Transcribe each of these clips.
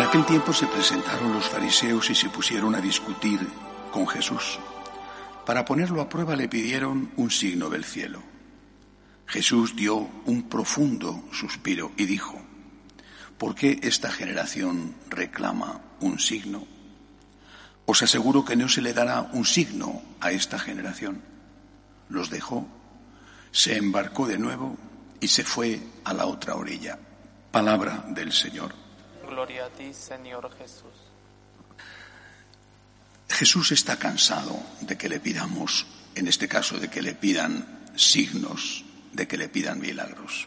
aquel tiempo se presentaron los fariseos y se pusieron a discutir con Jesús. Para ponerlo a prueba le pidieron un signo del cielo. Jesús dio un profundo suspiro y dijo, ¿por qué esta generación reclama un signo? Os aseguro que no se le dará un signo a esta generación. Los dejó, se embarcó de nuevo y se fue a la otra orilla. Palabra del Señor. Gloria a ti, Señor Jesús. Jesús está cansado de que le pidamos, en este caso, de que le pidan signos, de que le pidan milagros.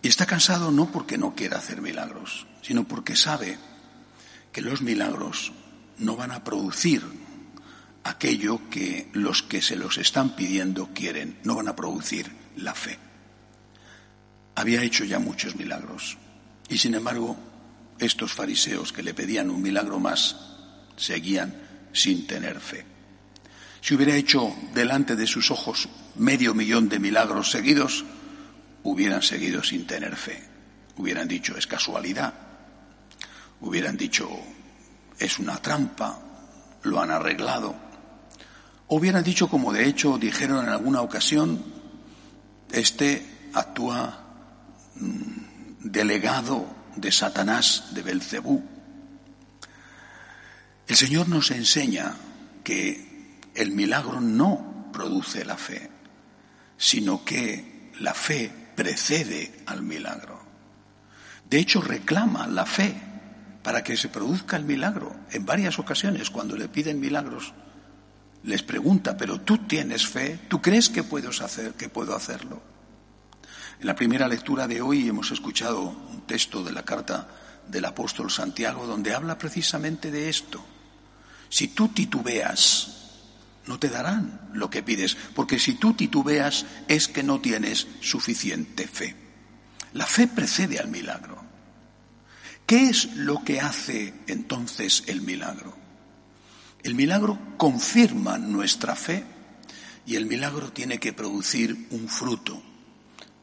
Y está cansado no porque no quiera hacer milagros, sino porque sabe que los milagros no van a producir aquello que los que se los están pidiendo quieren, no van a producir la fe. Había hecho ya muchos milagros y sin embargo estos fariseos que le pedían un milagro más seguían sin tener fe. Si hubiera hecho delante de sus ojos medio millón de milagros seguidos, hubieran seguido sin tener fe. Hubieran dicho es casualidad. Hubieran dicho es una trampa, lo han arreglado. hubieran dicho, como de hecho dijeron en alguna ocasión, este actúa delegado de Satanás, de Belcebú. El Señor nos enseña que el milagro no produce la fe, sino que la fe precede al milagro. De hecho, reclama la fe para que se produzca el milagro. En varias ocasiones, cuando le piden milagros, les pregunta, pero tú tienes fe, tú crees que puedo, hacer, que puedo hacerlo. En la primera lectura de hoy hemos escuchado un texto de la carta del apóstol Santiago donde habla precisamente de esto. Si tú titubeas, no te darán lo que pides, porque si tú titubeas es que no tienes suficiente fe. La fe precede al milagro. ¿Qué es lo que hace entonces el milagro? El milagro confirma nuestra fe y el milagro tiene que producir un fruto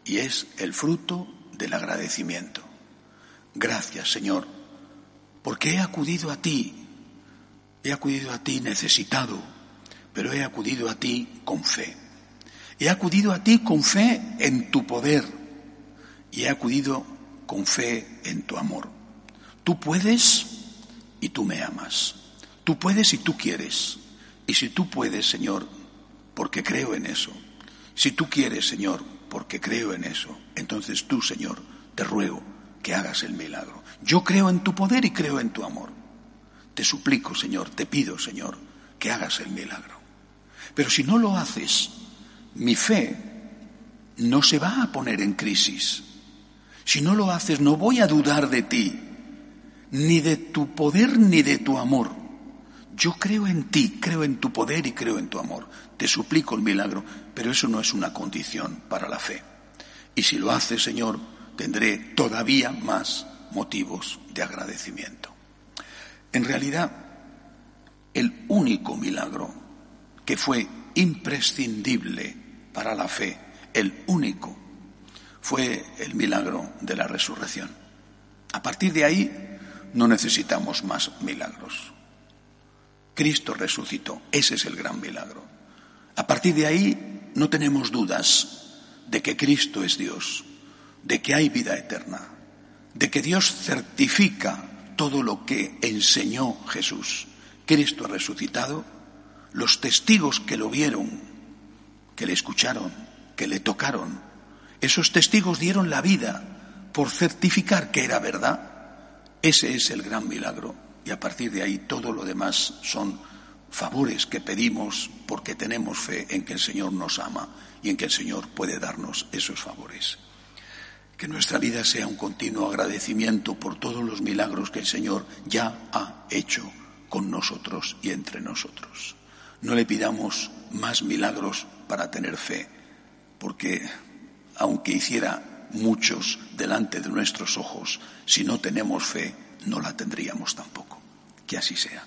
y es el fruto del agradecimiento. Gracias Señor, porque he acudido a ti, he acudido a ti necesitado, pero he acudido a ti con fe. He acudido a ti con fe en tu poder y he acudido con fe en tu amor. Tú puedes y tú me amas. Tú puedes y tú quieres. Y si tú puedes, Señor, porque creo en eso. Si tú quieres, Señor, porque creo en eso, entonces tú, Señor, te ruego que hagas el milagro. Yo creo en tu poder y creo en tu amor. Te suplico, Señor, te pido, Señor, que hagas el milagro. Pero si no lo haces, mi fe no se va a poner en crisis. Si no lo haces, no voy a dudar de ti, ni de tu poder ni de tu amor. Yo creo en ti, creo en tu poder y creo en tu amor. Te suplico el milagro, pero eso no es una condición para la fe. Y si lo haces, Señor, tendré todavía más motivos de agradecimiento. En realidad, el único milagro que fue imprescindible para la fe, el único, fue el milagro de la resurrección. A partir de ahí, no necesitamos más milagros. Cristo resucitó. Ese es el gran milagro. A partir de ahí no tenemos dudas de que Cristo es Dios, de que hay vida eterna, de que Dios certifica todo lo que enseñó Jesús. Cristo resucitado. Los testigos que lo vieron, que le escucharon, que le tocaron, esos testigos dieron la vida por certificar que era verdad ese es el gran milagro y a partir de ahí todo lo demás son favores que pedimos porque tenemos fe en que el Señor nos ama y en que el Señor puede darnos esos favores. Que nuestra vida sea un continuo agradecimiento por todos los milagros que el Señor ya ha hecho con nosotros y entre nosotros. No le pidamos más milagros para tener fe, porque aunque hiciera muchos delante de nuestros ojos, si no tenemos fe, no la tendríamos tampoco. Que así sea.